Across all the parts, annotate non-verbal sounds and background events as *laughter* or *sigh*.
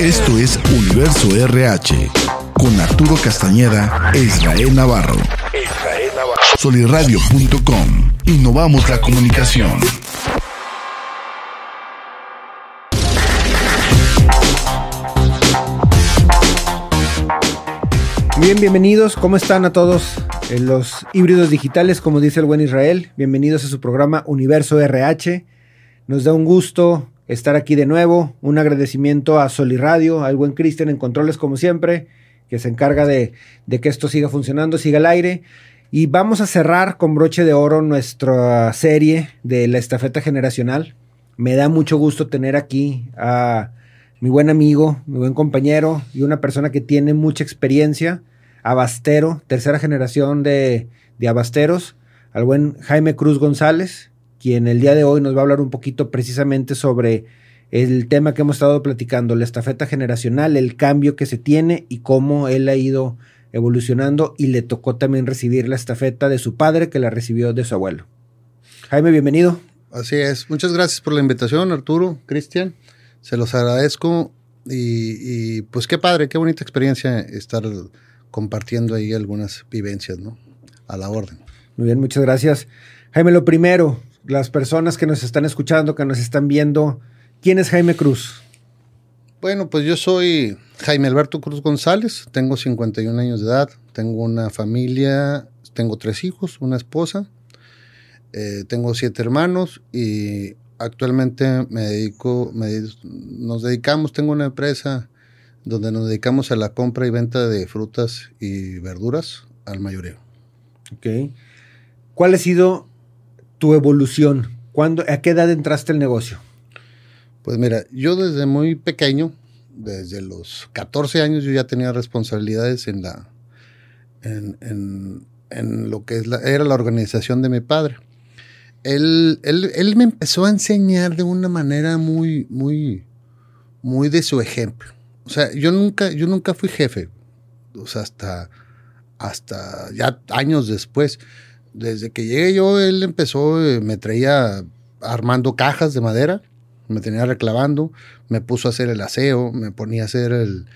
Esto es Universo RH con Arturo Castañeda e Israel Navarro. Soliradio.com. Innovamos la comunicación. Bien, bienvenidos. ¿Cómo están a todos los híbridos digitales, como dice el buen Israel? Bienvenidos a su programa Universo RH. Nos da un gusto estar aquí de nuevo. Un agradecimiento a Soliradio, al buen Cristian en controles como siempre, que se encarga de, de, que esto siga funcionando, siga al aire. Y vamos a cerrar con broche de oro nuestra serie de la estafeta generacional. Me da mucho gusto tener aquí a mi buen amigo, mi buen compañero y una persona que tiene mucha experiencia, abastero, tercera generación de, de abasteros, al buen Jaime Cruz González, quien el día de hoy nos va a hablar un poquito precisamente sobre el tema que hemos estado platicando, la estafeta generacional, el cambio que se tiene y cómo él ha ido evolucionando y le tocó también recibir la estafeta de su padre que la recibió de su abuelo. Jaime, bienvenido. Así es. Muchas gracias por la invitación, Arturo, Cristian. Se los agradezco y, y, pues qué padre, qué bonita experiencia estar compartiendo ahí algunas vivencias, ¿no? A la orden. Muy bien, muchas gracias. Jaime, lo primero, las personas que nos están escuchando, que nos están viendo, ¿quién es Jaime Cruz? Bueno, pues yo soy Jaime Alberto Cruz González, tengo 51 años de edad, tengo una familia, tengo tres hijos, una esposa, eh, tengo siete hermanos y actualmente me dedico, me, nos dedicamos, tengo una empresa donde nos dedicamos a la compra y venta de frutas y verduras al mayoreo. Ok. ¿Cuál ha sido tu evolución? ¿Cuándo, ¿A qué edad entraste al negocio? Pues mira, yo desde muy pequeño, desde los 14 años, yo ya tenía responsabilidades en la en, en, en lo que es la, era la organización de mi padre. Él, él, él, me empezó a enseñar de una manera muy, muy, muy de su ejemplo. O sea, yo nunca, yo nunca fui jefe. O sea, hasta, hasta ya años después desde que llegué yo, él empezó, eh, me traía armando cajas de madera, me tenía reclavando, me puso a hacer el aseo, me ponía a hacer el,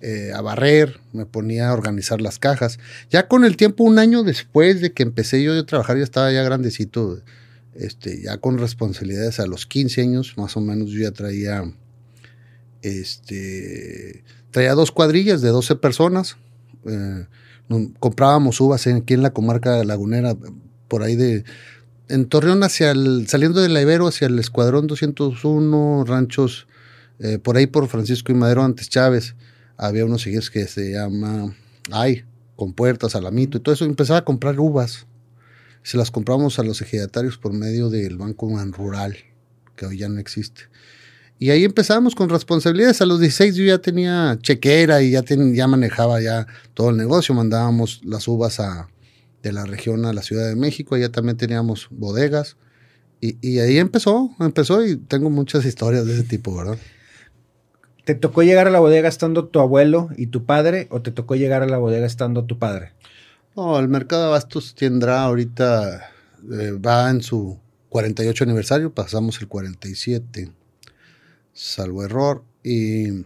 eh, a barrer, me ponía a organizar las cajas. Ya con el tiempo, un año después de que empecé yo a trabajar, ya estaba ya grandecito, este, ya con responsabilidades a los 15 años, más o menos, yo ya traía, este, traía dos cuadrillas de 12 personas. Eh, comprábamos uvas aquí en la comarca lagunera, por ahí de, en Torreón hacia el, saliendo de la Ibero hacia el Escuadrón 201, ranchos, eh, por ahí por Francisco y Madero, antes Chávez, había unos siguientes que se llama, ay, con puertas, alamito y todo eso, empezaba a comprar uvas. Se las compramos a los ejidatarios por medio del Banco Rural, que hoy ya no existe. Y ahí empezamos con responsabilidades. A los 16 yo ya tenía chequera y ya, ten, ya manejaba ya todo el negocio. Mandábamos las uvas a, de la región a la Ciudad de México. Allá también teníamos bodegas. Y, y, ahí empezó, empezó y tengo muchas historias de ese tipo, ¿verdad? ¿Te tocó llegar a la bodega estando tu abuelo y tu padre o te tocó llegar a la bodega estando tu padre? No, el mercado de abastos tendrá ahorita, eh, va en su 48 aniversario, pasamos el 47 salvo error. Y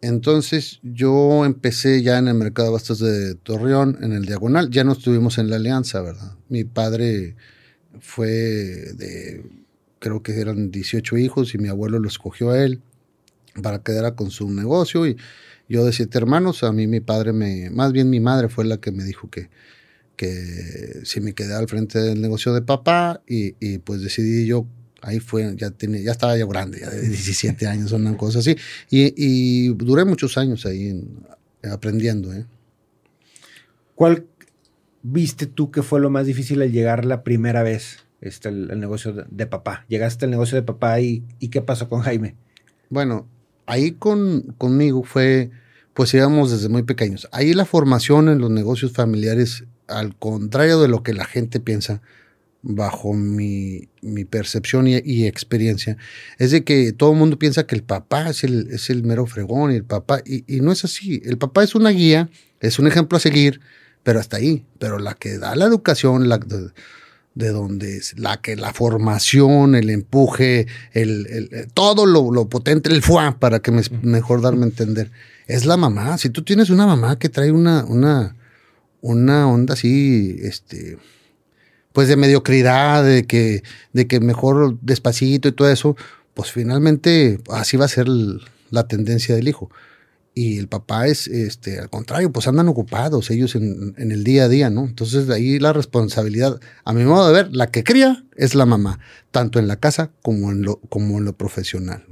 entonces yo empecé ya en el mercado de bastos de Torreón, en el Diagonal. Ya no estuvimos en la alianza, ¿verdad? Mi padre fue de, creo que eran 18 hijos y mi abuelo lo escogió a él para quedar con su negocio. Y yo de siete hermanos, a mí mi padre me, más bien mi madre fue la que me dijo que, que si me quedé al frente del negocio de papá y pues decidí yo Ahí fue, ya, tenía, ya estaba ya grande, ya de 17 años, una cosa así. Y, y, duré muchos años ahí en, aprendiendo. ¿eh? ¿Cuál viste tú que fue lo más difícil al llegar la primera vez este, el, el negocio de, de, papá? Llegaste al negocio de papá y, y ¿qué pasó con Jaime? Bueno, ahí con, conmigo fue, pues íbamos desde muy pequeños. Ahí la formación en los negocios familiares, al contrario de lo que la gente piensa, bajo mi, mi percepción y, y, experiencia, es de que todo el mundo piensa que el papá es el, es el mero fregón y el papá, y, y, no es así. El papá es una guía, es un ejemplo a seguir, pero hasta ahí. Pero la que da la educación, la, de donde es la que la formación, el empuje, el, todo lo, potente, el fuá, para que me, mejor darme a entender, es la mamá. Si tú tienes una mamá que trae una, una, una onda así, este, pues de mediocridad, de que, de que mejor despacito y todo eso, pues finalmente así va a ser la tendencia del hijo. Y el papá es, este, al contrario, pues andan ocupados ellos en, el día a día, ¿no? Entonces de ahí la responsabilidad, a mi modo de ver, la que cría es la mamá, tanto en la casa como en lo, como en lo profesional.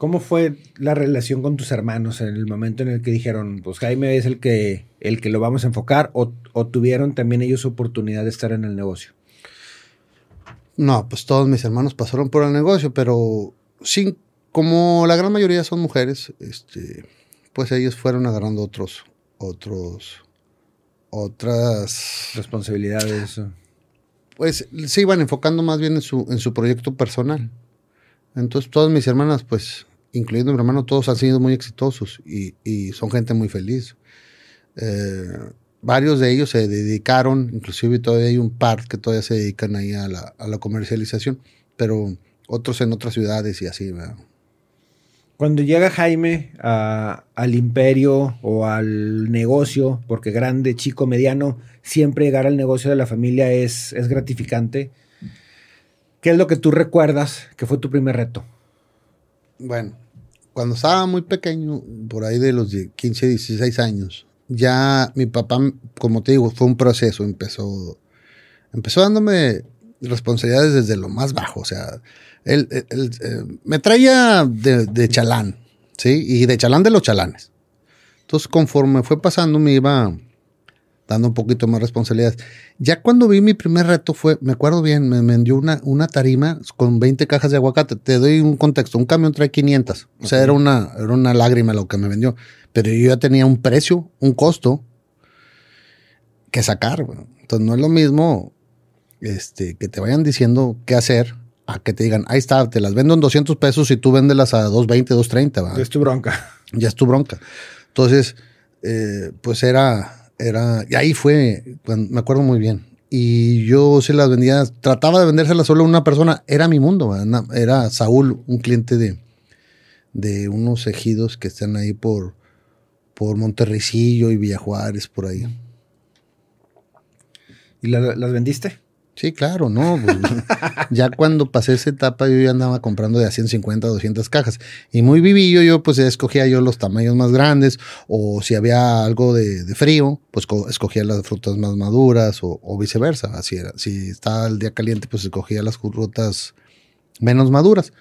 ¿Cómo fue la relación con tus hermanos en el momento en el que dijeron, pues Jaime es el que, el que lo vamos a enfocar, o, o tuvieron también ellos oportunidad de estar en el negocio? No, pues todos mis hermanos pasaron por el negocio, pero sin, como la gran mayoría son mujeres, este, pues ellos fueron agarrando otros, otros, otras responsabilidades. Pues se iban enfocando más bien en su, en su proyecto personal. Entonces todas mis hermanas, pues, incluyendo mi hermano, todos han sido muy exitosos y, son gente muy feliz. Eh, varios de ellos se dedicaron, inclusive todavía hay un par que todavía se dedican ahí a la, a la comercialización, pero otros en otras ciudades y así, ¿verdad? Cuando llega Jaime al imperio o al negocio, porque grande, chico, mediano, siempre llegar al negocio de la familia es, es gratificante. ¿Qué es lo que tú recuerdas que fue tu primer reto? Bueno, cuando estaba muy pequeño, por ahí de los 15, 16 años, ya mi papá, como te digo, fue un proceso, empezó, empezó dándome responsabilidades desde lo más bajo, o sea, él, eh, me traía de, chalán, ¿sí? Y de chalán de los chalanes. Entonces, conforme fue pasando, me iba dando un poquito más responsabilidades. Ya cuando vi mi primer reto fue, me acuerdo bien, me vendió una, una tarima con 20 cajas de aguacate. Te doy un contexto, un camión trae 500. O sea, era, una, era una lágrima lo que me vendió. Pero yo ya tenía un precio, un costo que sacar. Entonces no es lo mismo este, que te vayan diciendo qué hacer a que te digan, ahí está, te las vendo en 200 pesos y tú véndelas a 220, 230. Ya es tu bronca. Ya es tu bronca. Entonces, eh, pues era, era, y ahí fue, me acuerdo muy bien. Y yo se las vendía, trataba de vendérselas solo a una persona, era mi mundo, era Saúl, un cliente de, de unos ejidos que están ahí por, por Monterricillo y Villajuárez, por ahí. ¿Y las vendiste? Sí, claro, no. Pues, *laughs* ya cuando pasé esa etapa yo ya andaba comprando de a 150, 200 cajas. Y muy vivillo yo pues escogía yo los tamaños más grandes o si había algo de, frío, pues escogía las frutas más maduras o, viceversa. Así era. Si estaba el día caliente pues escogía las frutas menos maduras.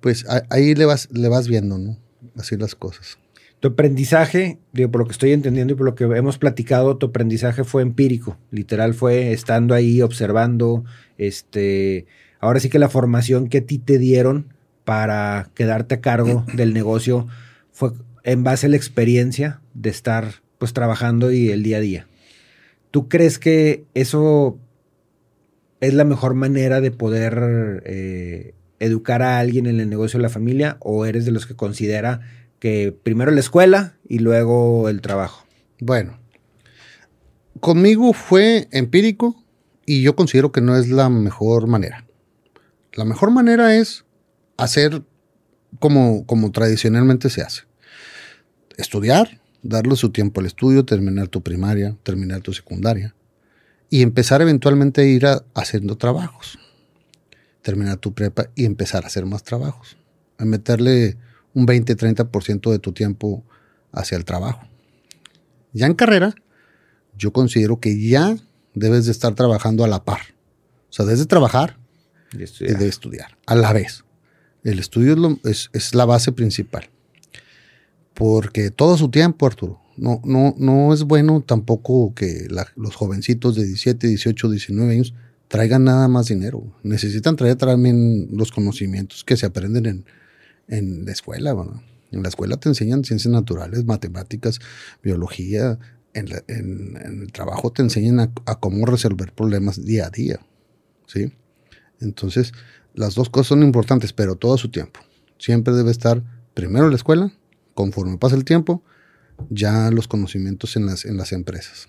Pues ahí le vas, le vas viendo, ¿no? Así las cosas. Tu aprendizaje, digo, por lo que estoy entendiendo y por lo que hemos platicado, tu aprendizaje fue empírico, literal fue estando ahí, observando, este, ahora sí que la formación que a ti te dieron para quedarte a cargo *clears throat* del negocio fue en base a la experiencia de estar pues trabajando y el día a día. ¿Tú crees que eso es la mejor manera de poder eh, educar a alguien en el negocio de la familia o eres de los que considera que primero la escuela y luego el trabajo? Bueno, conmigo fue empírico y yo considero que no es la mejor manera. La mejor manera es hacer como, como tradicionalmente se hace. Estudiar, darle su tiempo al estudio, terminar tu primaria, terminar tu secundaria y empezar eventualmente a ir haciendo trabajos. Terminar tu prepa y empezar a hacer más trabajos. A meterle un 20-30% de tu tiempo hacia el trabajo. Ya en carrera, yo considero que ya debes de estar trabajando a la par. O sea, debes de trabajar y de estudiar a la vez. El estudio es, la base principal. Porque todo su tiempo, Arturo, no, no, no es bueno tampoco que los jovencitos de 17, 18, 19 años traigan nada más dinero. Necesitan traer también los conocimientos que se aprenden en, en la escuela. En la escuela te enseñan ciencias naturales, matemáticas, biología. En, el trabajo te enseñan a, cómo resolver problemas día a día. ¿sí? Entonces, las dos cosas son importantes, pero todo a su tiempo. Siempre debe estar primero en la escuela, conforme pasa el tiempo, ya los conocimientos en las, en las empresas.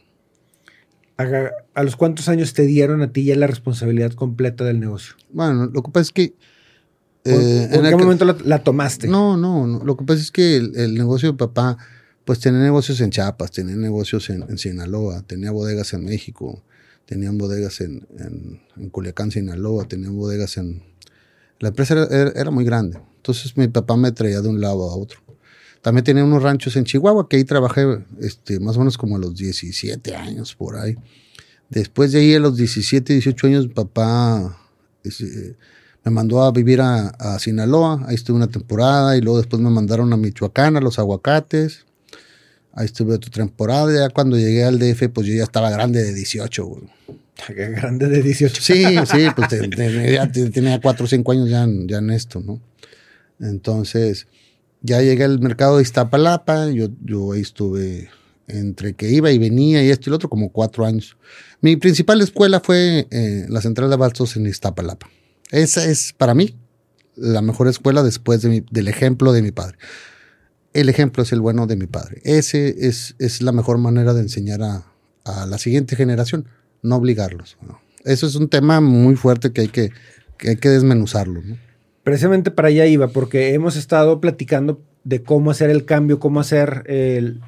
¿A, los cuántos años te dieron a ti ya la responsabilidad completa del negocio? Bueno, lo que pasa es que... Eh, ¿En qué momento la, tomaste? No, no, no, lo que pasa es que el, negocio de papá, pues tenía negocios en Chiapas, tenía negocios en, Sinaloa, tenía bodegas en México, tenían bodegas en, en, Culiacán, Sinaloa, tenían bodegas en... La empresa era muy grande, entonces mi papá me traía de un lado a otro. También tenía unos ranchos en Chihuahua, que ahí trabajé este, más o menos como a los 17 años por ahí. Después de ahí, a los 17, 18 años, papá este, me mandó a vivir a, Sinaloa. Ahí estuve una temporada y luego después me mandaron a Michoacán, a los aguacates. Ahí estuve otra temporada. Ya cuando llegué al DF, pues yo ya estaba grande de 18, güey. *laughs* Grande de 18. Sí, sí, pues tenía, tenía 4 o 5 años ya, ya en esto, ¿no? Entonces, ya llegué al mercado de Iztapalapa, yo, yo ahí estuve entre que iba y venía y esto y lo otro, como cuatro años. Mi principal escuela fue eh, la Central de Bastos en Iztapalapa. Esa es para mí la mejor escuela después del ejemplo de mi padre. El ejemplo es el bueno de mi padre. Ese es, es la mejor manera de enseñar a, a la siguiente generación, no obligarlos. Eso es un tema muy fuerte que hay que, que, hay que desmenuzarlo. precisamente para allá iba, porque hemos estado platicando de cómo hacer el cambio, cómo hacer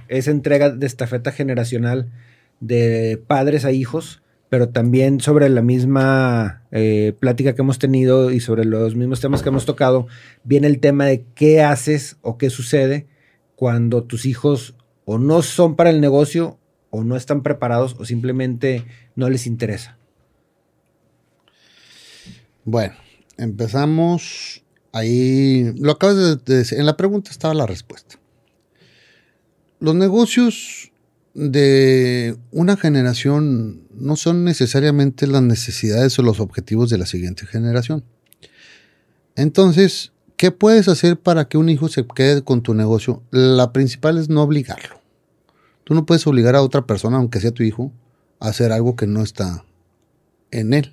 esa entrega de estafeta generacional de padres a hijos, pero también sobre la misma eh, plática que hemos tenido y sobre los mismos temas que hemos tocado, viene el tema de qué haces o qué sucede cuando tus hijos o no son para el negocio o no están preparados o simplemente no les interesa. Bueno, empezamos ahí. Lo acabas de, decir. En la pregunta estaba la respuesta. Los negocios de una generación no son necesariamente las necesidades o los objetivos de la siguiente generación. Entonces, ¿qué puedes hacer para que un hijo se quede con tu negocio? La principal es no obligarlo. Tú no puedes obligar a otra persona, aunque sea tu hijo, a hacer algo que no está en él.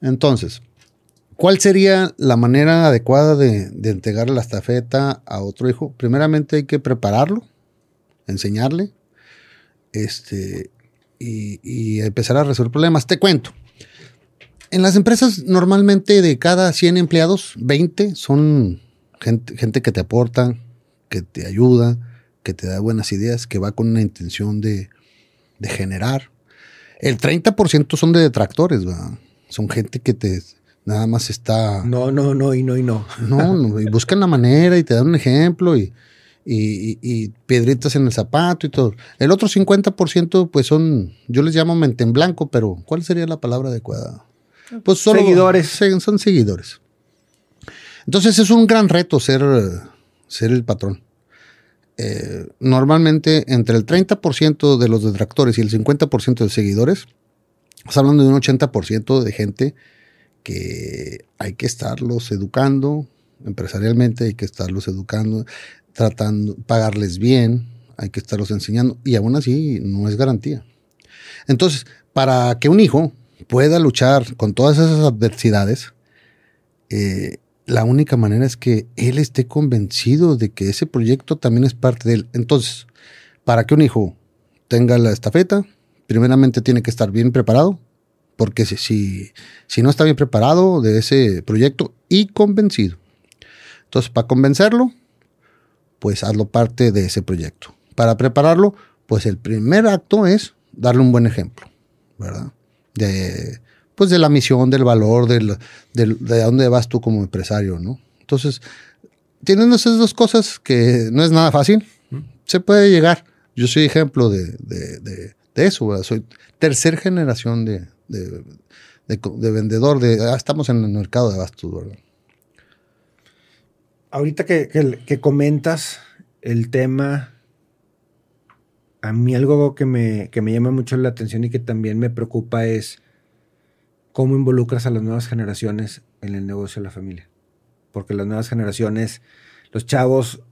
Entonces, ¿Cuál sería la manera adecuada de, entregar la estafeta a otro hijo? Primeramente hay que prepararlo, enseñarle, este, y, empezar a resolver problemas. Te cuento. En las empresas normalmente de cada 100 empleados, 20 son gente, gente que te aporta, que te ayuda, que te da buenas ideas, que va con una intención de, generar. El 30% son de detractores, son gente que te Nada más está. No, no, no, y no, y no. No, y buscan la manera y te dan un ejemplo y, y, piedritas en el zapato y todo. El otro 50%, pues son, yo les llamo mente en blanco, pero ¿cuál sería la palabra adecuada? Pues solo seguidores. Son seguidores. Entonces es un gran reto ser, ser el patrón. Eh, normalmente entre el 30% de los detractores y el 50% de seguidores, estamos hablando de un 80% de gente que hay que estarlos educando, empresarialmente hay que estarlos educando, tratando, pagarles bien, hay que estarlos enseñando, y aún así no es garantía. Entonces, para que un hijo pueda luchar con todas esas adversidades, eh, la única manera es que él esté convencido de que ese proyecto también es parte de él. Entonces, para que un hijo tenga la estafeta, primeramente tiene que estar bien preparado, porque si, si, no está bien preparado de ese proyecto y convencido. Entonces, para convencerlo, pues hazlo parte de ese proyecto. Para prepararlo, pues el primer acto es darle un buen ejemplo, ¿verdad? De, pues de la misión, del valor, del, de dónde vas tú como empresario, ¿no? Entonces, teniendo esas dos cosas que no es nada fácil, se puede llegar. Yo soy ejemplo de, de, de eso, ¿verdad? soy tercer generación de, de, vendedor, de ah, estamos en el mercado de abastos, ¿verdad? Ahorita que, comentas el tema, a mí algo que me, que me llama mucho la atención y que también me preocupa es cómo involucras a las nuevas generaciones en el negocio de la familia. Porque las nuevas generaciones, los chavos,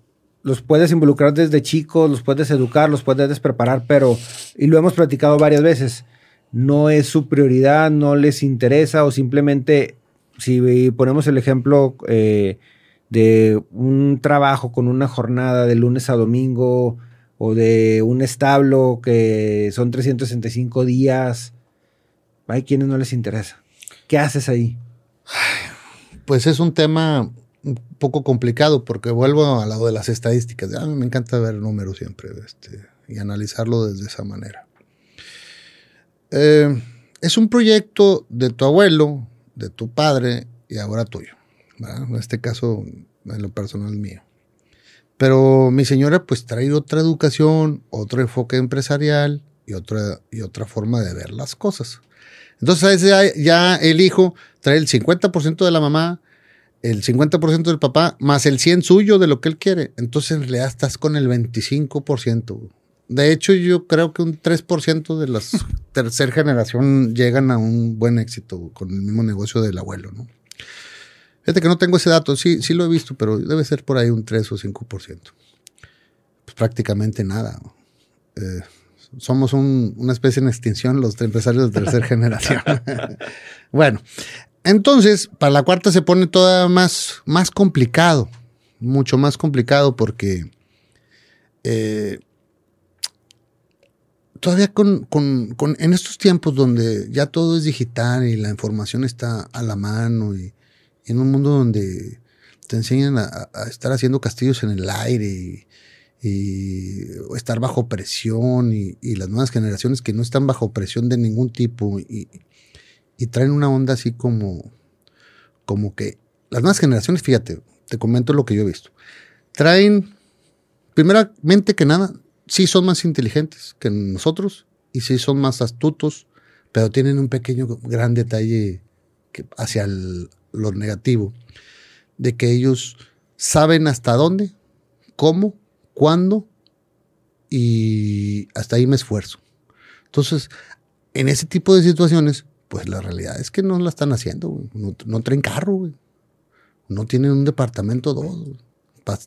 los puedes involucrar desde chicos, los puedes educar, los puedes preparar, pero, y lo hemos platicado varias veces, no es su prioridad, no les interesa o simplemente, si ponemos el ejemplo eh, de un trabajo con una jornada de lunes a domingo o de un establo que son 365 días. Hay quienes no les interesa. ¿Qué haces ahí? Pues es un tema un poco complicado porque vuelvo al lado de las estadísticas. A mí me encanta ver números siempre este, y analizarlo desde esa manera. Eh, es un proyecto de tu abuelo, de tu padre y ahora tuyo. En este caso, en lo personal mío. Pero mi señora pues trae otra educación, otro enfoque empresarial y otra, y otra forma de ver las cosas. Entonces ya, ya el hijo trae el 50% de la mamá, el 50% del papá, más el 100 suyo de lo que él quiere. Entonces en realidad estás con el 25%. De hecho, yo creo que un 3% de la *laughs* tercera generación llegan a un buen éxito con el mismo negocio del abuelo, ¿no? Fíjate que no tengo ese dato, sí, sí lo he visto, pero debe ser por ahí un 3 o 5%. Pues prácticamente nada. Eh, somos una especie en extinción los empresarios de tercera *laughs* generación. *laughs* bueno, entonces, para la cuarta se pone todavía más, más complicado, mucho más complicado porque eh, todavía con, en estos tiempos donde ya todo es digital y la información está a la mano y, en un mundo donde te enseñan a, estar haciendo castillos en el aire y, estar bajo presión y, las nuevas generaciones que no están bajo presión de ningún tipo y, traen una onda así como, como que las nuevas generaciones, fíjate, te comento lo que yo he visto, traen, primeramente que nada, sí son más inteligentes que nosotros y sí son más astutos, pero tienen un pequeño, gran detalle hacia lo negativo, de que ellos saben hasta dónde, cómo, cuándo y hasta ahí me esfuerzo. Entonces, en ese tipo de situaciones, pues la realidad es que no la están haciendo, No, traen carro, No tienen un departamento dos,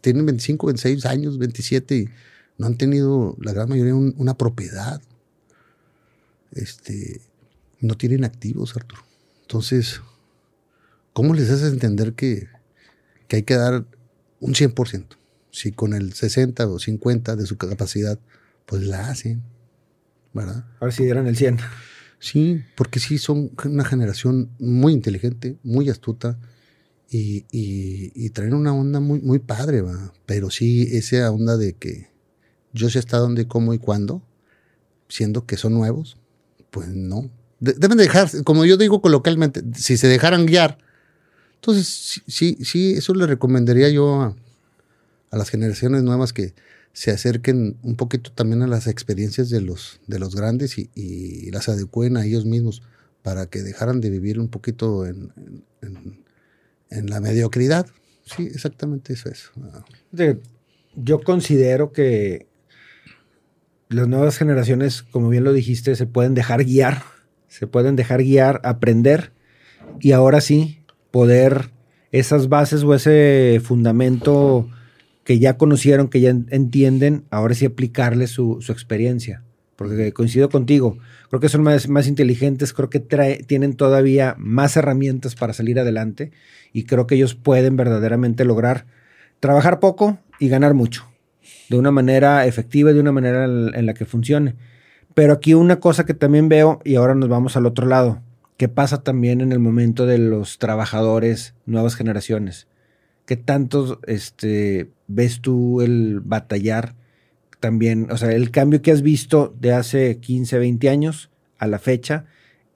Tienen 25, 26 años, 27 y no han tenido, la gran mayoría, una propiedad. Este, no tienen activos, Arturo. Entonces, ¿cómo les haces entender que, que hay que dar un 100%? Si con el 60 o 50 de su capacidad, pues la hacen, ¿verdad? A ver si dieran el 100. Sí, porque sí son una generación muy inteligente, muy astuta y, y, traen una onda muy, muy padre, ¿va? Pero sí, esa onda de que yo sé hasta dónde, cómo y cuándo, siendo que son nuevos, pues no. deben dejar, como yo digo coloquialmente, si se dejaran guiar, entonces sí, sí, eso le recomendaría yo a, las generaciones nuevas que se acerquen un poquito también a las experiencias de los, de los grandes y, las adecúen a ellos mismos para que dejaran de vivir un poquito en, en la mediocridad. Sí, exactamente eso es. Yo considero que las nuevas generaciones, como bien lo dijiste, se pueden dejar guiar, se pueden dejar guiar, aprender y ahora sí poder esas bases o ese fundamento que ya conocieron, que ya entienden, ahora sí aplicarle su, experiencia. Porque coincido contigo, creo que son más, más inteligentes, creo que tienen todavía más herramientas para salir adelante y creo que ellos pueden verdaderamente lograr trabajar poco y ganar mucho de una manera efectiva y de una manera en, la que funcione. Pero aquí una cosa que también veo, y ahora nos vamos al otro lado, que pasa también en el momento de los trabajadores, nuevas generaciones. ¿Qué tanto este, ves tú el batallar también? O sea, el cambio que has visto de hace 15, 20 años a la fecha,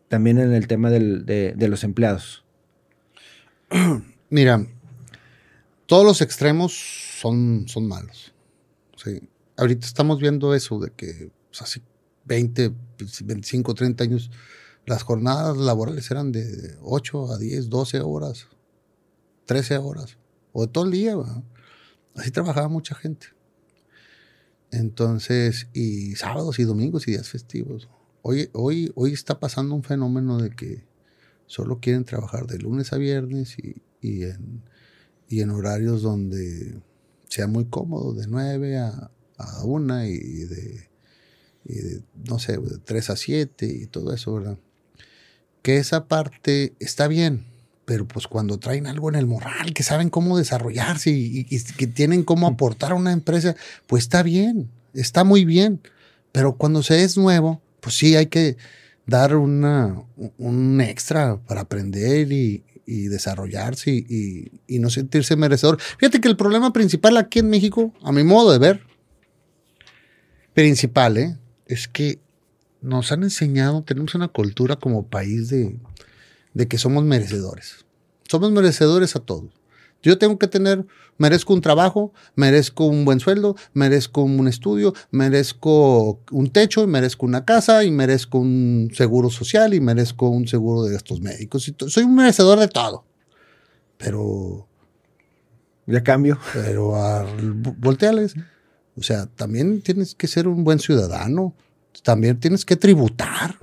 también en el tema de, de los empleados. Mira, todos los extremos son, son malos. Ahorita estamos viendo eso de que hace 20, 25, 30 años las jornadas laborales eran de 8 a 10, 12 horas, 13 horas, o de todo el día. Así trabajaba mucha gente. Entonces, y sábados y domingos y días festivos. Hoy, hoy, hoy está pasando un fenómeno de que solo quieren trabajar de lunes a viernes y, en, y en horarios donde sea muy cómodo, de 9 a, a 1 y de, no sé, de 3 a 7 y todo eso, ¿verdad? Que esa parte está bien, pero pues cuando traen algo en el moral, que saben cómo desarrollarse y, que tienen cómo aportar a una empresa, pues está bien. está muy bien, pero cuando se es nuevo, pues sí hay que dar una, un extra para aprender y, desarrollarse y, y, no sentirse merecedor. Fíjate que el problema principal aquí en México, a mi modo de ver, principal, ¿eh? es que nos han enseñado, tenemos una cultura como país de, de que somos merecedores. Somos merecedores a todos. Yo tengo que tener, merezco un trabajo, merezco un buen sueldo, merezco un estudio, merezco un techo, merezco una casa y merezco un seguro social y merezco un seguro de gastos médicos. Soy un merecedor de todo. Pero... Ya cambio. Pero a, volteales. O sea, también tienes que ser un buen ciudadano. También tienes que tributar.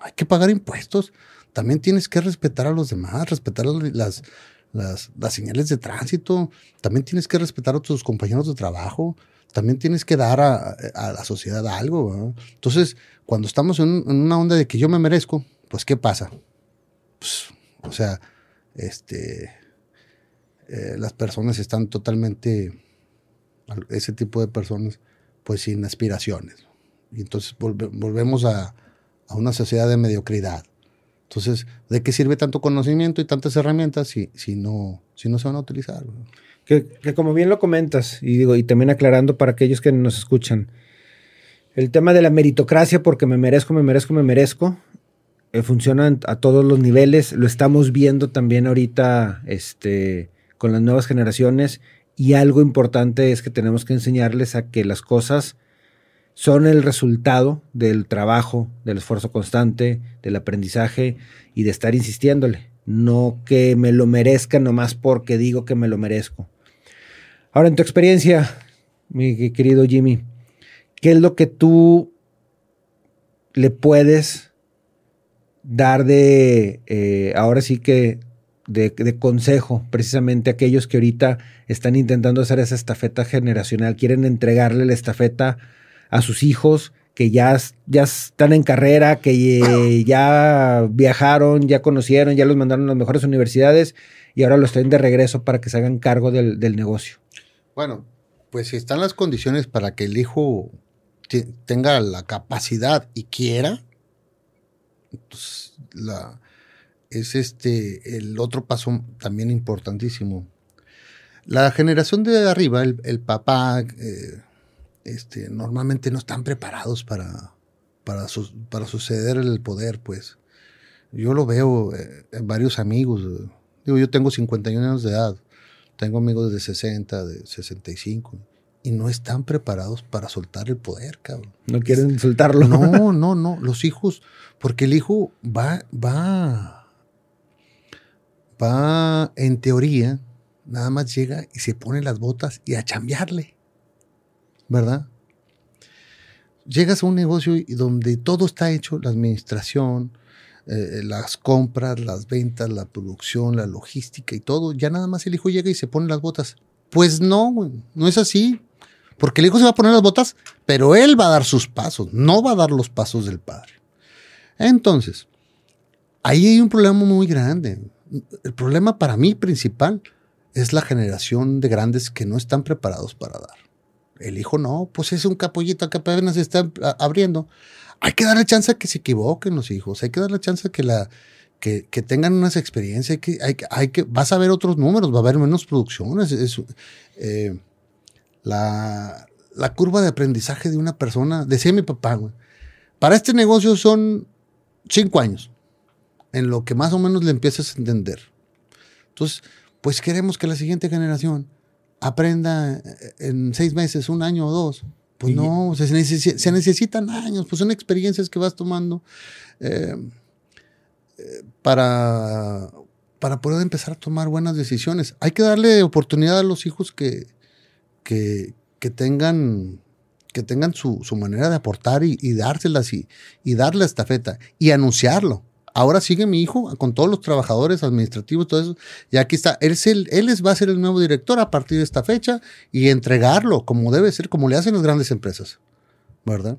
Hay que pagar impuestos. También tienes que respetar a los demás, respetar las, las, señales de tránsito, también tienes que respetar a tus compañeros de trabajo, también tienes que dar a, la sociedad algo. Entonces, cuando estamos en, una onda de que yo me merezco, pues ¿qué pasa? Pues, o sea, este, eh, las personas están totalmente, ese tipo de personas, pues sin aspiraciones. Y entonces volvemos a, a una sociedad de mediocridad. Entonces, ¿de qué sirve tanto conocimiento y tantas herramientas si, si, no, si no se van a utilizar? Que, como bien lo comentas, y digo, y también aclarando para aquellos que nos escuchan, el tema de la meritocracia, porque me merezco, me merezco, me merezco, eh, funciona a todos los niveles. Lo estamos viendo también ahorita este, con las nuevas generaciones. Y algo importante es que tenemos que enseñarles a que las cosas son el resultado del trabajo, del esfuerzo constante, del aprendizaje y de estar insistiéndole. No que me lo merezca nomás porque digo que me lo merezco. Ahora, en tu experiencia, mi querido Jimmy, ¿qué es lo que tú le puedes dar de, eh, ahora sí que, de, de, consejo precisamente a aquellos que ahorita están intentando hacer esa estafeta generacional, quieren entregarle la estafeta a sus hijos que ya, ya están en carrera, que *coughs* ya viajaron, ya conocieron, ya los mandaron a las mejores universidades y ahora los traen de regreso para que se hagan cargo del, negocio. Bueno, pues si están las condiciones para que el hijo tenga la capacidad y quiera, pues la, es este el otro paso también importantísimo. La generación de arriba, el, papá, eh, este, normalmente no están preparados para, para, para suceder el poder, pues. Yo lo veo eh, en varios amigos. Digo, yo tengo 51 años de edad, tengo amigos de 60, de 65, y no están preparados para soltar el poder, cabrón. No quieren soltarlo. No, *laughs* no, no. Los hijos, porque el hijo va, va, va, en teoría, nada más llega y se pone las botas y a chambearle. ¿Verdad? Llegas a un negocio donde todo está hecho, la administración, eh, las compras, las ventas, la producción, la logística y todo, ya nada más el hijo llega y se pone las botas. Pues no, no es así. Porque el hijo se va a poner las botas, pero él va a dar sus pasos, no va a dar los pasos del padre. Entonces, ahí hay un problema muy grande. El problema para mí principal es la generación de grandes que no están preparados para dar. El hijo no, pues es un capullito que apenas está abriendo. Hay que darle chance a que se equivoquen los hijos, hay que darle chance a que la que, tengan unas experiencias, que, hay, hay, que, vas a ver otros números, va a haber menos producciones. Eh, la, la, curva de aprendizaje de una persona, decía mi papá, para este negocio son cinco años, en lo que más o menos le empiezas a entender. Entonces, pues queremos que la siguiente generación aprenda en seis meses, un año o dos. Pues no, se, necesitan años, pues son experiencias que vas tomando eh, eh, para, para poder empezar a tomar buenas decisiones. Hay que darle oportunidad a los hijos que, que, tengan que tengan su, manera de aportar y, dárselas y, y darle estafeta y anunciarlo ahora sigue mi hijo con todos los trabajadores administrativos, todo eso. Y aquí está, él, es él va a ser el nuevo director a partir de esta fecha y entregarlo como debe ser, como le hacen las grandes empresas, ¿verdad?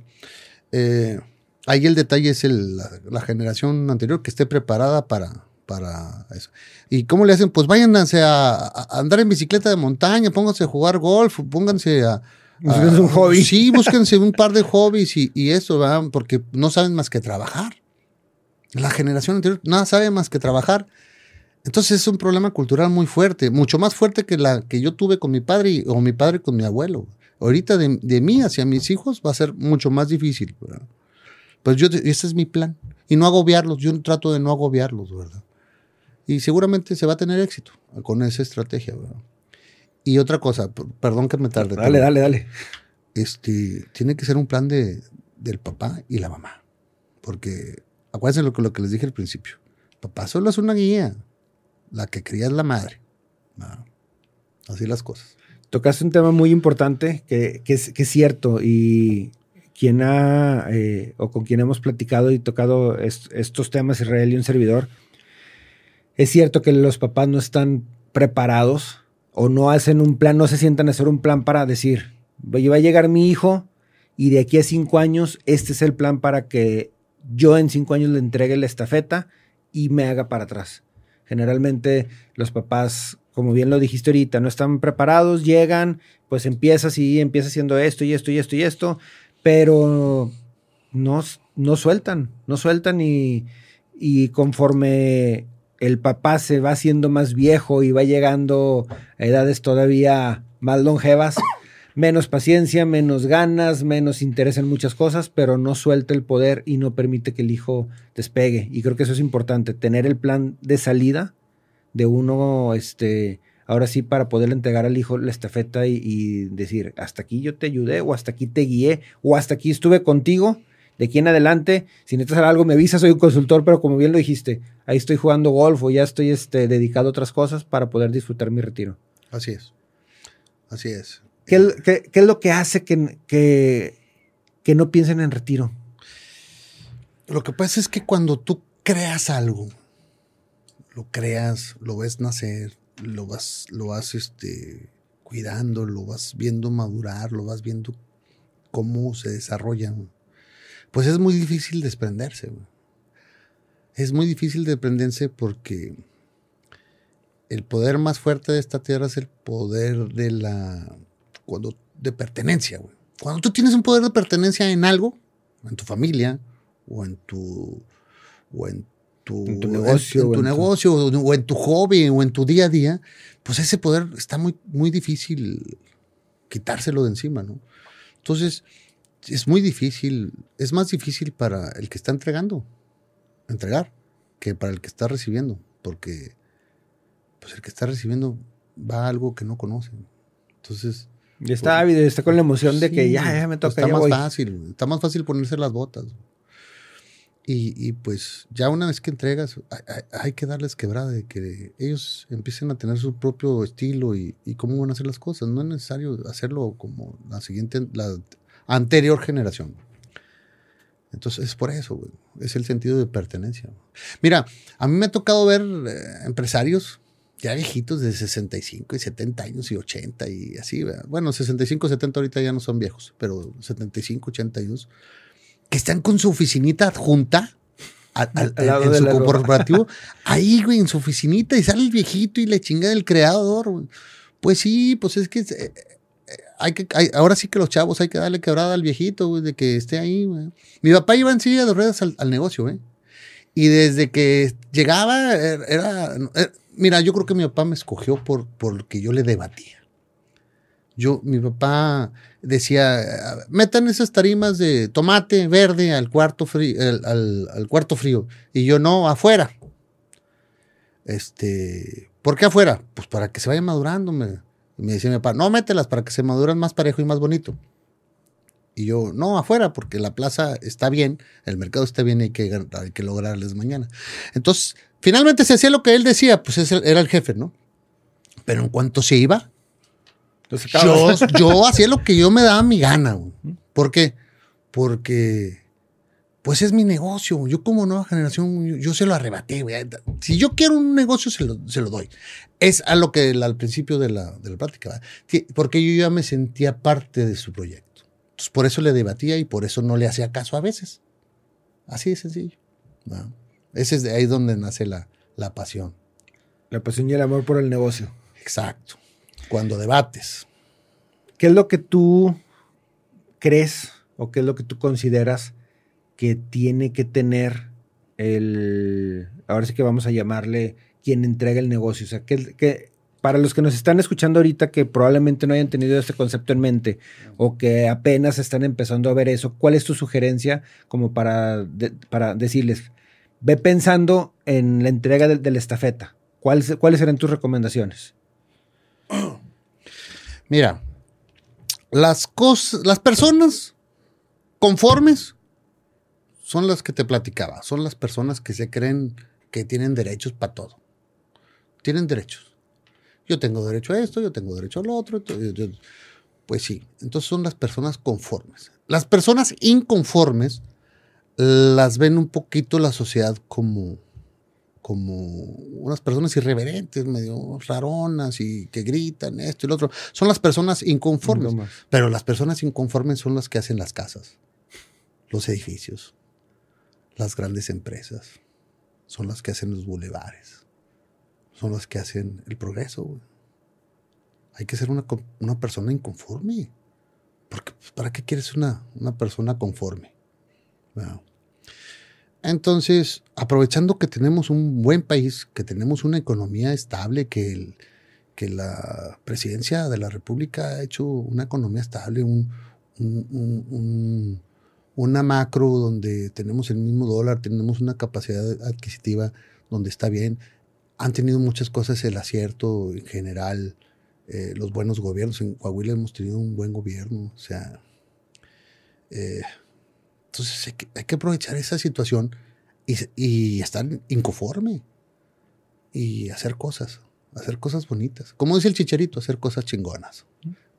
Eh, ahí el detalle es la, generación anterior que esté preparada para, para eso. ¿Y cómo le hacen? Pues váyanse a, a, andar en bicicleta de montaña, pónganse a jugar golf, pónganse a, Búsquense un hobby. Sí, búsquense un par de hobbies y, y eso, ¿verdad? Porque no saben más que trabajar. La generación anterior nada sabe más que trabajar. Entonces es un problema cultural muy fuerte, mucho más fuerte que la que yo tuve con mi padre o mi padre con mi abuelo. Ahorita de, de mí hacia mis hijos va a ser mucho más difícil. ¿verdad? Pues yo, ese es mi plan. Y no agobiarlos, yo trato de no agobiarlos, ¿verdad? Y seguramente se va a tener éxito con esa estrategia, ¿verdad? Y otra cosa, perdón que me tarde. Dale, dale, dale. Este, tiene que ser un plan de, del papá y la mamá. Porque acuérdense lo que, les dije al principio. Papá solo es una guía. La que cría es la madre. Así las cosas. Tocaste un tema muy importante que, es, cierto y quien ha, eh, o con quien hemos platicado y tocado est- estos temas, Israel y un servidor, es cierto que los papás no están preparados o no hacen un plan, no se sientan a hacer un plan para decir, va a llegar mi hijo y de aquí a cinco años este es el plan para que yo en cinco años le entregue la estafeta y me haga para atrás. Generalmente los papás, como bien lo dijiste ahorita, no están preparados, llegan, pues empieza así, empieza haciendo esto y esto y esto y esto, pero no, no sueltan, no sueltan y, y conforme el papá se va haciendo más viejo y va llegando a edades todavía más longevas, menos paciencia, menos ganas, menos interés en muchas cosas, pero no suelta el poder y no permite que el hijo despegue. Y creo que eso es importante, tener el plan de salida de uno, este, ahora sí, para poder entregar al hijo la estafeta y, decir, hasta aquí yo te ayudé, o hasta aquí te guié, o hasta aquí estuve contigo. De aquí en adelante, si necesitas algo, me avisas, soy un consultor, pero como bien lo dijiste, ahí estoy jugando golf o ya estoy este, dedicado a otras cosas para poder disfrutar mi retiro. Así es. Así es. ¿Qué, es lo que hace que, que, no piensen en retiro? Lo que pasa es que cuando tú creas algo, lo creas, lo ves nacer, lo vas, lo vas este, cuidando, lo vas viendo madurar, lo vas viendo cómo se desarrolla, pues es muy difícil desprenderse. güey. Es muy difícil desprenderse porque el poder más fuerte de esta tierra es el poder de la cuando de pertenencia, güey. Cuando tú tienes un poder de pertenencia en algo, en tu familia, o en tu o en tu, En tu negocio, en, o tu en tu- negocio o, o en tu hobby o en tu día a día, pues ese poder está muy muy difícil quitárselo de encima, ¿no? Entonces, es muy difícil, es más difícil para el que está entregando, entregar, que para el que está recibiendo, porque pues el que está recibiendo va a algo que no conoce. Entonces, Y está ávido, está con la emoción de que Sí, ya, ya me pues toca, está ya más voy. fácil, está más fácil ponerse las botas. Y, y, pues ya una vez que entregas, hay, hay- hay que darles quebrada de que ellos empiecen a tener su propio estilo y, y cómo van a hacer las cosas. No es necesario hacerlo como la siguiente, la anterior generación. Entonces es por eso, güey. Es el sentido de pertenencia. Mira, a mí me ha tocado ver eh, empresarios ya viejitos de 65 y 70 años y 80 y así, ¿verdad? Bueno, 65, 70 ahorita ya no son viejos, pero 75, 80 años, que están con su oficinita adjunta al- al- Al en, su la corporativo, *laughs* ahí, güey, en su oficinita y sale el viejito y le chinga del creador, güey. Pues sí, pues es que eh, eh, hay que, hay- ahora sí que los chavos hay que darle quebrada al viejito, güey, de que esté ahí, güey. Mi papá iba en silla de ruedas al, al negocio, güey. Y desde que llegaba, er- era, er- mira, yo creo que mi papá me escogió por porque yo le debatía. Yo, mi papá decía, metan esas tarimas de tomate verde al cuarto frío, al, cuarto frío. Y yo no, afuera. Este, ¿por qué afuera? Pues para que se vayan madurando. Me, me decía mi papá, no, mételas para que se maduran más parejo y más bonito. Y yo, no, afuera, porque la plaza está bien, el mercado está bien y hay que, hay que lograrles mañana. Entonces, finalmente se hacía lo que él decía, pues ese era el jefe, ¿no? Pero en cuanto se iba, *laughs* yo, hacía lo que yo me daba mi gana. güey. ¿Por qué? Porque, pues es mi negocio. Yo como nueva generación, yo, yo se lo arrebaté. güey. Si yo quiero un negocio, se lo, se lo doy. Es a lo que al principio de la, de la plática, ¿verdad? Que- porque yo ya me sentía parte de su proyecto. Entonces, por eso le debatía y por eso no le hacía caso a veces. Así de sencillo. ¿verdad? Ese es de ahí donde nace la, la pasión. La pasión y el amor por el negocio. Exacto. Cuando debates. ¿Qué es lo que tú crees o qué es lo que tú consideras que tiene que tener el, ahora sí que vamos a llamarle quien entrega el negocio? O sea, que, para los que nos están escuchando ahorita que probablemente no hayan tenido este concepto en mente o que apenas están empezando a ver eso, ¿cuál es tu sugerencia como para, para decirles, ve pensando en la entrega de, la estafeta? ¿Cuáles, ¿Cuáles serán tus recomendaciones? *clears throat* Mira, las cosas, las personas conformes son las que te platicaba, son las personas que se creen que tienen derechos para todo. Tienen derechos. Yo tengo derecho a esto, yo tengo derecho a lo otro. pues sí, entonces son las personas conformes. Las personas inconformes las ven un poquito la sociedad como como unas personas irreverentes, medio raronas y que gritan esto y lo otro. Son las personas inconformes. pero las personas inconformes son las que hacen las casas, los edificios, las grandes empresas. Son las que hacen los bulevares. Son las que hacen el progreso. Hay que ser una, persona inconforme. Porque, pues, ¿Para qué quieres una, una persona conforme? Entonces, aprovechando que tenemos un buen país, que tenemos una economía estable, que, la presidencia de la República ha hecho una economía estable, una macro donde tenemos el mismo dólar, tenemos una capacidad adquisitiva donde está bien. Han tenido muchas cosas el acierto en general, eh, los buenos gobiernos. En Coahuila hemos tenido un buen gobierno, o sea, eh, entonces hay que, aprovechar esa situación y, estar inconforme y hacer cosas, hacer cosas bonitas. Como dice el chicharito, hacer cosas chingonas.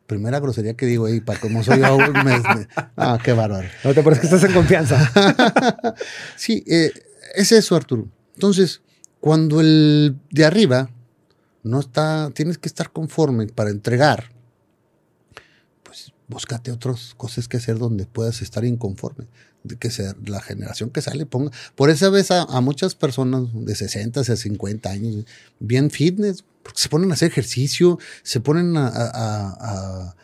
Primera grosería que digo ahí, para como soy yo, *laughs* ah, qué bárbaro. No te parece que estás en confianza. *laughs* sí, eh, es eso, Arturo. Entonces, cuando el de arriba no está, tienes que estar conforme para entregar, búscate otras cosas que hacer donde puedas estar inconforme. De que sea la generación que sale ponga. Por eso ves a, muchas personas de 60 a 50 años bien fitness, porque se ponen a hacer ejercicio, se ponen a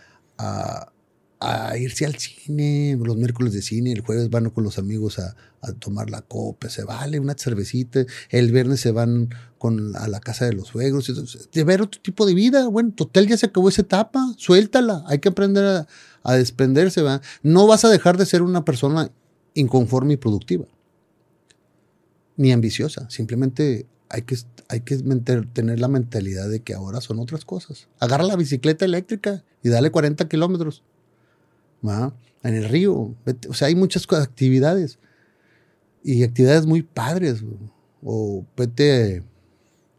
irse al cine, los miércoles de cine, el jueves van con los amigos a, tomar la copa, se vale una cervecita, el viernes se van con, a la casa de los suegros, de ver otro tipo de vida, bueno, total ya se acabó esa etapa, suéltala, hay que aprender a, desprenderse, ¿va? no vas a dejar de ser una persona inconforme y productiva, ni ambiciosa, simplemente hay que, hay que tener la mentalidad de que ahora son otras cosas. Agarra la bicicleta eléctrica y dale 40 kilómetros en el río. o sea, hay muchas actividades y actividades muy padres. O vete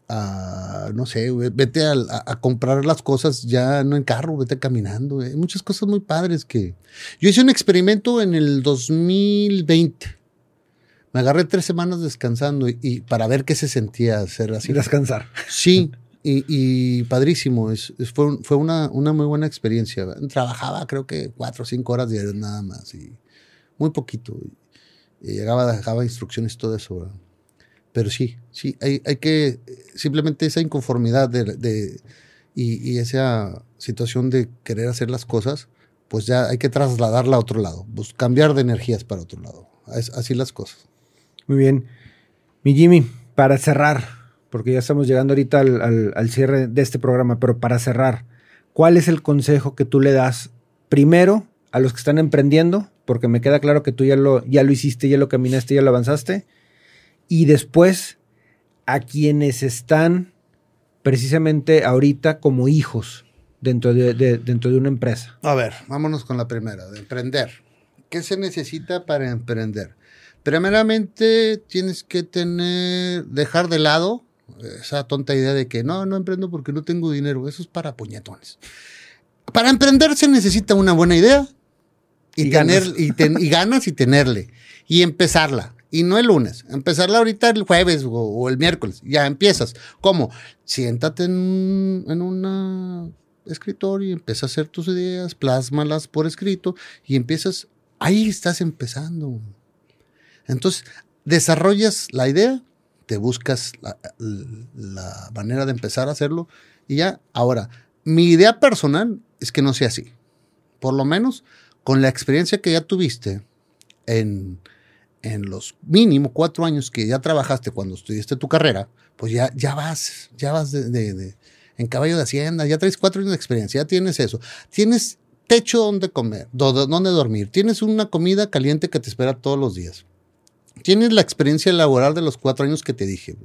a, no sé, vete a, comprar las cosas ya no en carro, vete caminando. Hay muchas cosas muy padres que... Yo hice un experimento en el 2020. Me agarré tres semanas descansando y, para ver qué se sentía hacer así. Descansar. Sí, Y, padrísimo, es, fue, fue una, una, muy buena experiencia. Trabajaba creo que cuatro o cinco horas diarias nada más y muy poquito. Y, llegaba, dejaba instrucciones, todo eso. Pero sí, sí, hay, hay, que, simplemente esa inconformidad de, y, esa situación de querer hacer las cosas, pues ya hay que trasladarla a otro lado, pues cambiar de energías para otro lado. así las cosas. Muy bien. Mi Jimmy, para cerrar, porque ya estamos llegando ahorita al, cierre de este programa, pero para cerrar, ¿cuál es el consejo que tú le das primero a los que están emprendiendo? Porque me queda claro que tú ya lo, ya lo hiciste, ya lo caminaste, ya lo avanzaste. Y después a quienes están precisamente ahorita como hijos dentro de, dentro de una empresa. A ver, vámonos con la primera, de emprender. ¿Qué se necesita para emprender? Primeramente tienes que tener, dejar de lado esa tonta idea de que no, no emprendo porque no tengo dinero. Eso es para puñetones. Para emprender se necesita una buena idea y, tener Y, ganas y tenerle y empezarla. Y no el lunes, empezarla ahorita el jueves o, el miércoles. Ya empiezas. ¿Cómo? Siéntate en, en un escritorio y empieza a hacer tus ideas, plásmalas por escrito y empiezas. Ahí estás empezando. Entonces, desarrollas la idea, te buscas la, manera de empezar a hacerlo y ya. Ahora, mi idea personal es que no sea así. por lo menos con la experiencia que ya tuviste en, en los mínimo cuatro años que ya trabajaste cuando estudiaste tu carrera, pues ya, ya vas, ya vas de, en caballo de hacienda, ya traes cuatro años de experiencia, ya tienes eso. Tienes techo donde comer, donde dormir, tienes una comida caliente que te espera todos los días. Tienes la experiencia laboral de los cuatro años que te dije.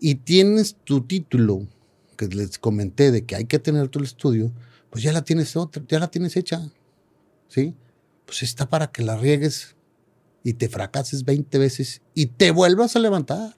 Y tienes tu título, que les comenté de que hay que tener tu estudio, pues ya la tienes otra, ya la tienes hecha. ¿Sí? Pues está para que la riegues y te fracases 20 veces y te vuelvas a levantar.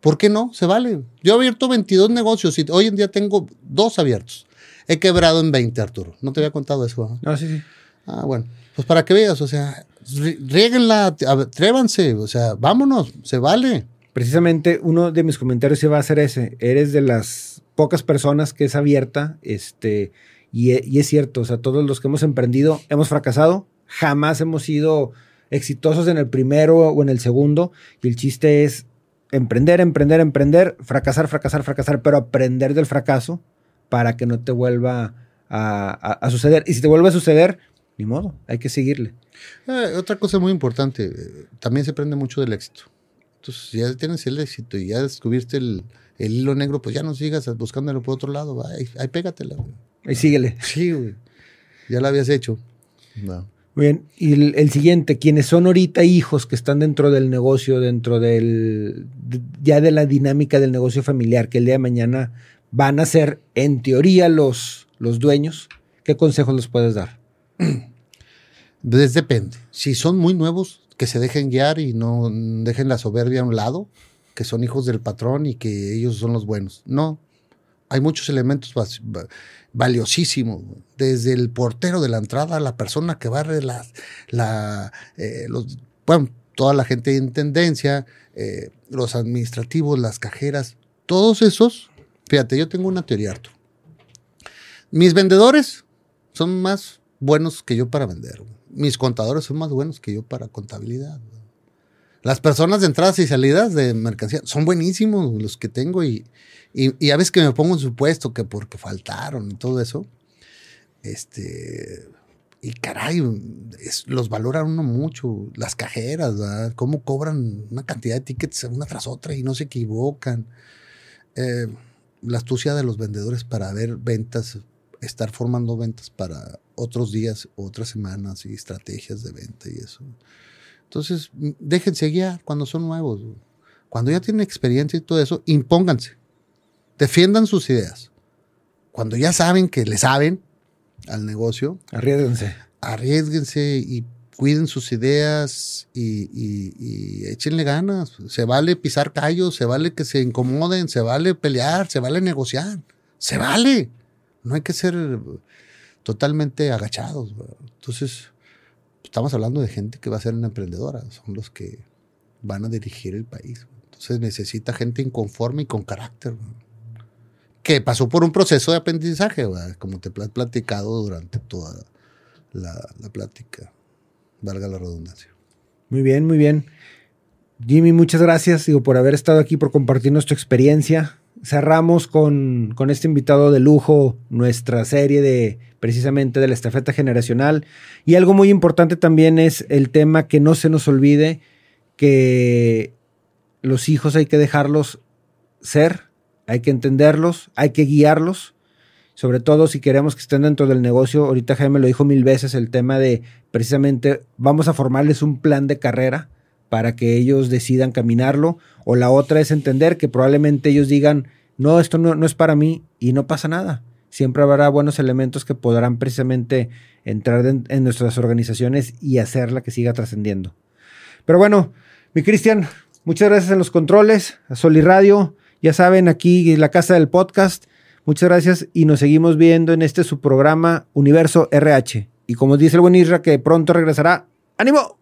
¿Por qué no? Se vale. Yo he abierto 22 negocios y hoy en día tengo dos abiertos. He quebrado en 20, Arturo. No te había contado eso. Ah, sí, sí. Ah, bueno. Pues para que veas, o sea, rieguenla, atrévanse, o sea, vámonos, se vale. Precisamente uno de mis comentarios iba a ser ese. Eres de las pocas personas que es abierta, este, y, y es cierto, o sea, todos los que hemos emprendido hemos fracasado, jamás hemos sido exitosos en el primero o en el segundo, y el chiste es emprender, emprender, emprender, fracasar, fracasar, fracasar, pero aprender del fracaso para que no te vuelva a, suceder. Y si te vuelve a suceder, ni modo, hay que seguirle. Eh, otra cosa muy importante, eh, también se aprende mucho del éxito. Entonces, ya tienes el éxito y ya descubriste el, hilo negro, pues ya no sigas buscándolo por otro lado, ahí, ahí pégatela. Ahí síguele. Sí, güey. Ya lo habías hecho. No. bien, y el, siguiente, quienes son ahorita hijos que están dentro del negocio, dentro del, ya de la dinámica del negocio familiar, que el día de mañana van a ser, en teoría, los, los dueños, ¿qué consejos les puedes dar? *clears throat* Pues depende. Si son muy nuevos, que se dejen guiar y no dejen la soberbia a un lado, que son hijos del patrón y que ellos son los buenos. No, hay muchos elementos valiosísimos, desde el portero de la entrada, la persona que barre la, la eh, bueno, toda la gente en tendencia, eh, los administrativos, las cajeras, todos esos Fíjate, yo tengo una teoría, Arthur. Mis vendedores son más buenos que yo para vender. Mis contadores son más buenos que yo para contabilidad. Las personas de entradas y salidas de mercancía son buenísimos los que tengo y, y, a veces que me pongo en su puesto que porque faltaron y todo eso. Este, y caray, los valoran uno mucho. Las cajeras, ¿verdad? Cómo cobran una cantidad de tickets una tras otra y no se equivocan. Eh, la astucia de los vendedores para ver ventas, estar formando ventas para otros días, otras semanas y estrategias de venta y eso. Entonces, déjense guiar cuando son nuevos. Cuando ya tienen experiencia y todo eso, impónganse. Defiendan sus ideas. Cuando ya saben que le saben al negocio, arriesguense. Arriesguense y cuiden sus ideas y, échenle ganas. Se vale pisar callos, se vale que se incomoden, se vale pelear, se vale negociar. Se vale. No hay que ser totalmente agachados. Entonces, estamos hablando de gente que va a ser una emprendedora. Son los que van a dirigir el país. Entonces necesita gente inconforme y con carácter. Que pasó por un proceso de aprendizaje, como te he platicado durante toda la plática valga la redundancia. Muy bien, muy bien. Jimmy, muchas gracias por haber estado aquí, por compartir nuestra experiencia. Cerramos con, con este invitado de lujo nuestra serie de precisamente de la estafeta generacional. Y algo muy importante también es el tema que no se nos olvide que los hijos hay que dejarlos ser, hay que entenderlos, hay que guiarlos sobre todo si queremos que estén dentro del negocio. Ahorita Jaime lo dijo mil veces, el tema de precisamente vamos a formarles un plan de carrera para que ellos decidan caminarlo. O la otra es entender que probablemente ellos digan, no, esto no, es para mí y no pasa nada. Siempre habrá buenos elementos que podrán precisamente entrar en, nuestras organizaciones y hacerla que siga trascendiendo. Pero bueno, mi Cristian, muchas gracias en los controles, a Sol y Radio. Ya saben, aquí la casa del podcast. Muchas gracias y nos seguimos viendo en este su programa Universo RH. Y como dice el buen Isra, que pronto regresará. ¡Ánimo!